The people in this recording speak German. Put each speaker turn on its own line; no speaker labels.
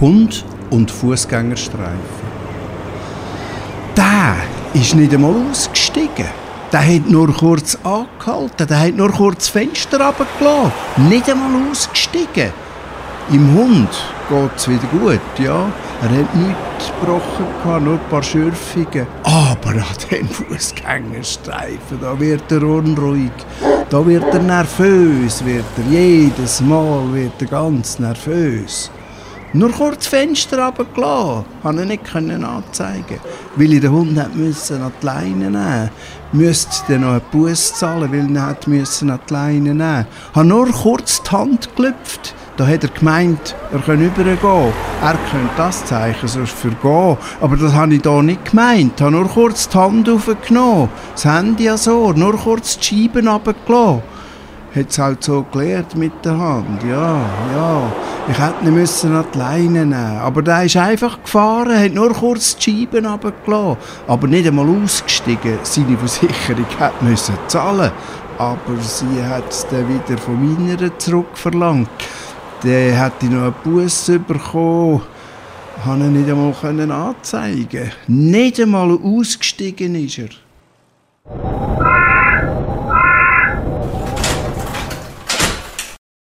Hund und Fußgängerstreifen. Der ist nicht einmal ausgestiegen. Der hat nur kurz angehalten, der hat nur kurz das Fenster runtergelassen. Nicht einmal ausgestiegen. Im Hund geht es wieder gut, ja. Er hat nichts gebrochen, nur ein paar Schürfungen. Aber an den Fußgängerstreifen, da wird er unruhig. Da wird er nervös, wird er. Jedes Mal wird er ganz nervös. Nur kurz das Fenster runtergelassen, konnte er nicht anzeigen. Weil ich den Hund müssen an die Leine nehmen musste. dann noch einen Bus zahlen, weil er müssen an die Leine nehmen Ich habe nur kurz die Hand gelüpft. Da hat er gemeint, er könne übergehen. Er könnte das Zeichen sonst für gehen. Aber das habe ich hier nicht gemeint. Ich habe nur kurz die Hand aufgenommen. Das Handy ja so, nur kurz die Scheiben runtergelassen hat es halt so gelernt mit der Hand. Ja, ja. Ich hätte ihn müssen an die Leine nehmen Aber der ist einfach gefahren, hat nur kurz die Scheiben runtergelassen. Aber nicht einmal ausgestiegen. Seine Versicherung hat müssen zahlen. Aber sie hat es dann wieder von meiner zurückverlangt. Dann hätte ich noch einen Bus bekommen. Konnte ihn nicht einmal anzeigen Nicht einmal ausgestiegen ist er.